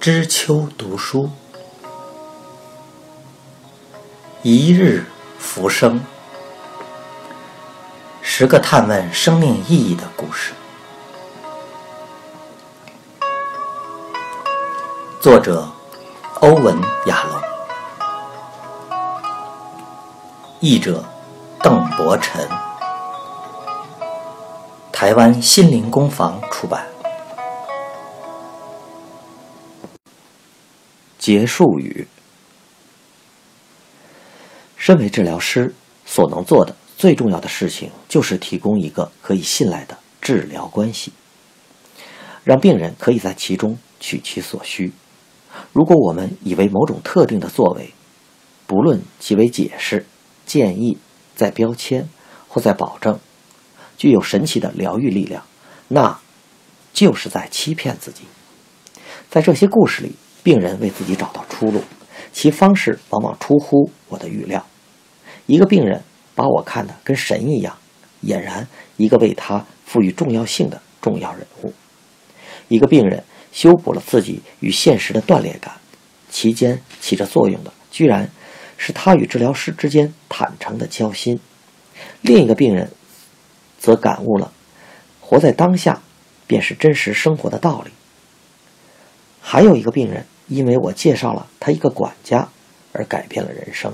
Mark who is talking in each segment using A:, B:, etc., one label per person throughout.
A: 知秋读书，一日浮生，十个探问生命意义的故事。作者：欧文·亚龙，译者：邓伯辰，台湾心灵工坊出版。结束语：身为治疗师，所能做的最重要的事情，就是提供一个可以信赖的治疗关系，让病人可以在其中取其所需。如果我们以为某种特定的作为，不论其为解释、建议、在标签或在保证，具有神奇的疗愈力量，那就是在欺骗自己。在这些故事里，病人为自己找到出路，其方式往往出乎我的预料。一个病人把我看得跟神一样，俨然一个为他赋予重要性的重要人物。一个病人。修补了自己与现实的断裂感，其间起着作用的，居然是他与治疗师之间坦诚的交心。另一个病人则感悟了，活在当下便是真实生活的道理。还有一个病人，因为我介绍了他一个管家而改变了人生。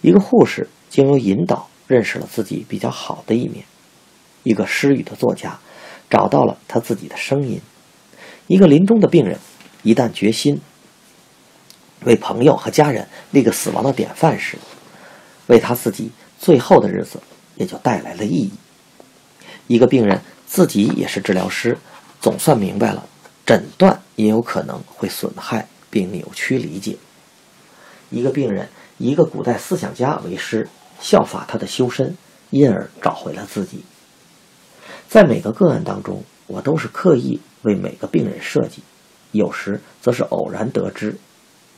A: 一个护士经由引导认识了自己比较好的一面。一个失语的作家找到了他自己的声音。一个临终的病人，一旦决心为朋友和家人立个死亡的典范时，为他自己最后的日子也就带来了意义。一个病人自己也是治疗师，总算明白了诊断也有可能会损害并扭曲理解。一个病人，一个古代思想家为师，效法他的修身，因而找回了自己。在每个个案当中，我都是刻意。为每个病人设计，有时则是偶然得知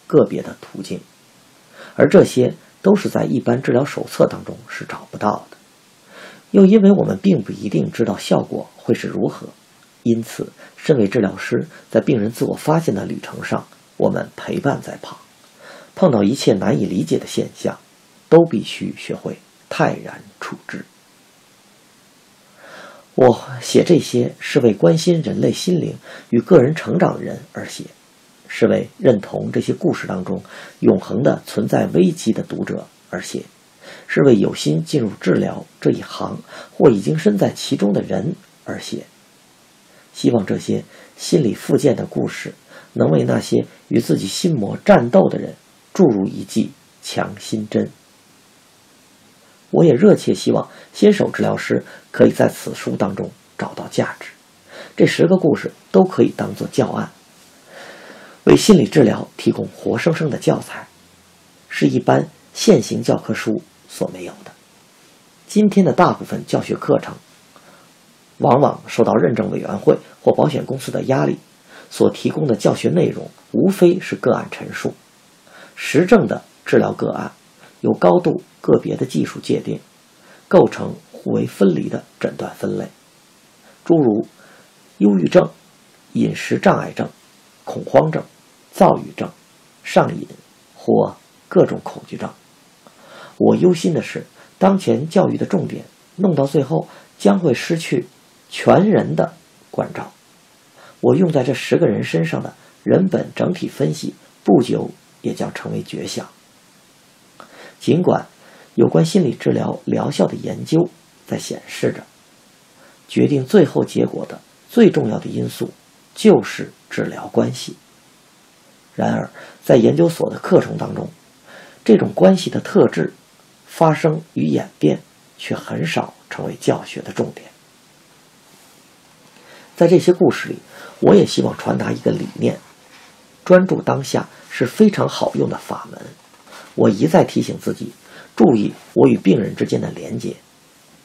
A: 个别的途径，而这些都是在一般治疗手册当中是找不到的。又因为我们并不一定知道效果会是如何，因此，身为治疗师，在病人自我发现的旅程上，我们陪伴在旁，碰到一切难以理解的现象，都必须学会泰然处之。我写这些是为关心人类心灵与个人成长的人而写，是为认同这些故事当中永恒的存在危机的读者而写，是为有心进入治疗这一行或已经身在其中的人而写。希望这些心理复健的故事能为那些与自己心魔战斗的人注入一剂强心针。我也热切希望新手治疗师可以在此书当中找到价值。这十个故事都可以当做教案，为心理治疗提供活生生的教材，是一般现行教科书所没有的。今天的大部分教学课程，往往受到认证委员会或保险公司的压力，所提供的教学内容无非是个案陈述，实证的治疗个案。有高度个别的技术界定，构成互为分离的诊断分类，诸如忧郁症、饮食障碍症、恐慌症、躁郁症、上瘾或各种恐惧症。我忧心的是，当前教育的重点弄到最后将会失去全人的关照。我用在这十个人身上的人本整体分析，不久也将成为绝响。尽管有关心理治疗疗效的研究在显示着，决定最后结果的最重要的因素就是治疗关系。然而，在研究所的课程当中，这种关系的特质、发生与演变却很少成为教学的重点。在这些故事里，我也希望传达一个理念：专注当下是非常好用的法门。我一再提醒自己，注意我与病人之间的连接。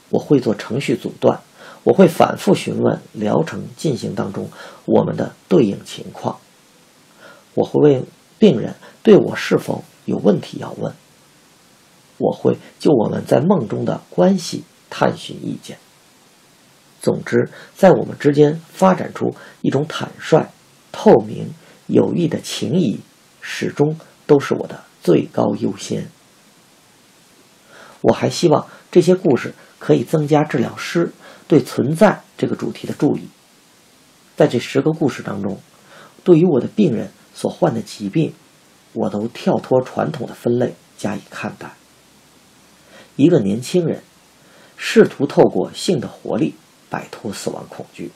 A: 我会做程序阻断，我会反复询问疗程进行当中我们的对应情况。我会问病人对我是否有问题要问。我会就我们在梦中的关系探寻意见。总之，在我们之间发展出一种坦率、透明、友谊的情谊始终都是我的最高优先。我还希望这些故事可以增加治疗师对存在这个主题的注意。在这十个故事当中，对于我的病人所患的疾病，我都跳脱传统的分类加以看待。一个年轻人试图透过性的活力摆脱死亡恐惧；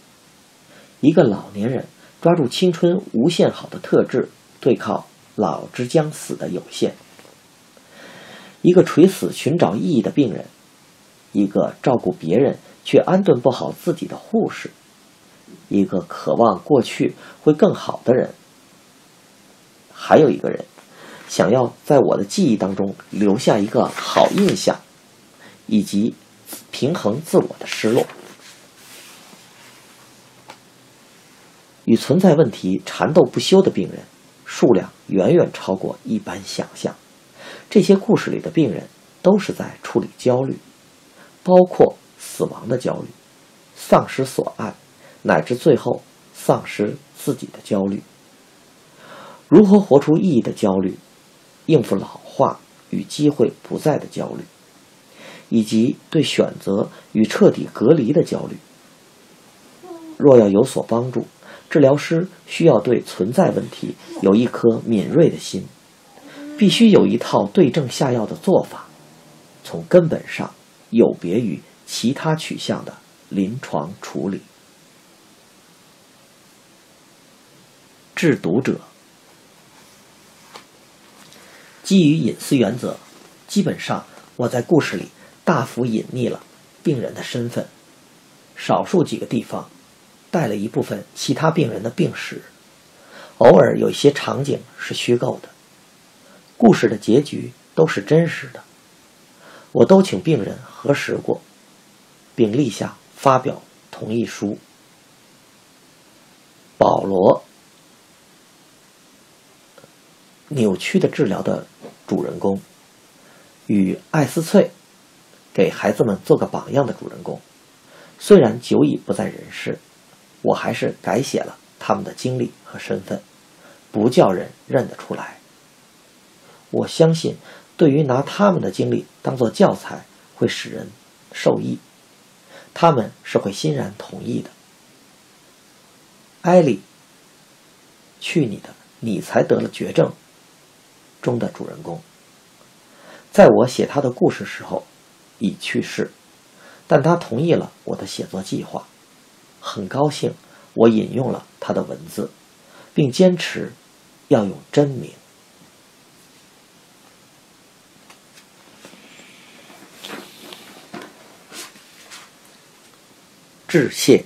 A: 一个老年人抓住青春无限好的特质，对抗老之将死的有限；一个垂死寻找意义的病人；一个照顾别人却安顿不好自己的护士；一个渴望过去会更好的人；还有一个人想要在我的记忆当中留下一个好印象。以及平衡自我的失落，与存在问题缠斗不休的病人数量远远超过一般想象。这些故事里的病人都是在处理焦虑，包括死亡的焦虑、丧失所爱，乃至最后丧失自己的焦虑。如何活出意义的焦虑，应付老化与机会不在的焦虑。以及对选择与彻底隔离的焦虑。若要有所帮助，治疗师需要对存在问题有一颗敏锐的心，必须有一套对症下药的做法，从根本上有别于其他取向的临床处理。制毒者基于隐私原则，基本上我在故事里。大幅隐匿了病人的身份，少数几个地方带了一部分其他病人的病史，偶尔有一些场景是虚构的，故事的结局都是真实的，我都请病人核实过，并立下发表同意书。保罗，扭曲的治疗的主人公，与艾斯翠。给孩子们做个榜样的主人公，虽然久已不在人世，我还是改写了他们的经历和身份，不叫人认得出来。我相信，对于拿他们的经历当做教材，会使人受益，他们是会欣然同意的。艾莉，去你的！你才得了绝症。中的主人公，在我写他的故事时候。已去世，但他同意了我的写作计划。很高兴，我引用了他的文字，并坚持要用真名。致谢。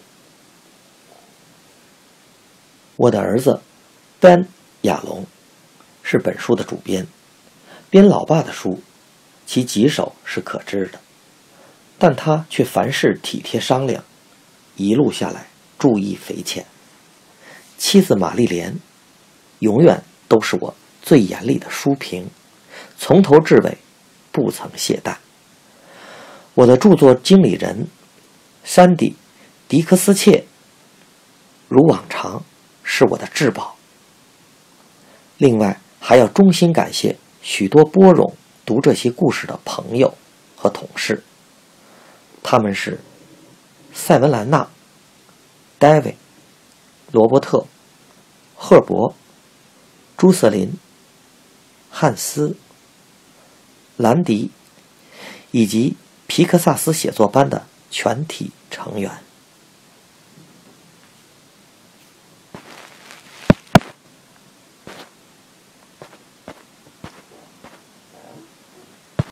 A: 我的儿子丹亚龙是本书的主编，编老爸的书。其棘手是可知的，但他却凡事体贴商量，一路下来注意匪浅。妻子玛丽莲永远都是我最严厉的书评，从头至尾不曾懈怠。我的著作经理人山迪·迪克斯切如往常是我的至宝。另外还要衷心感谢许多波容。读这些故事的朋友和同事，他们是塞文兰娜、戴维、罗伯特、赫伯、朱瑟林、汉斯、兰迪以及皮克萨斯写作班的全体成员。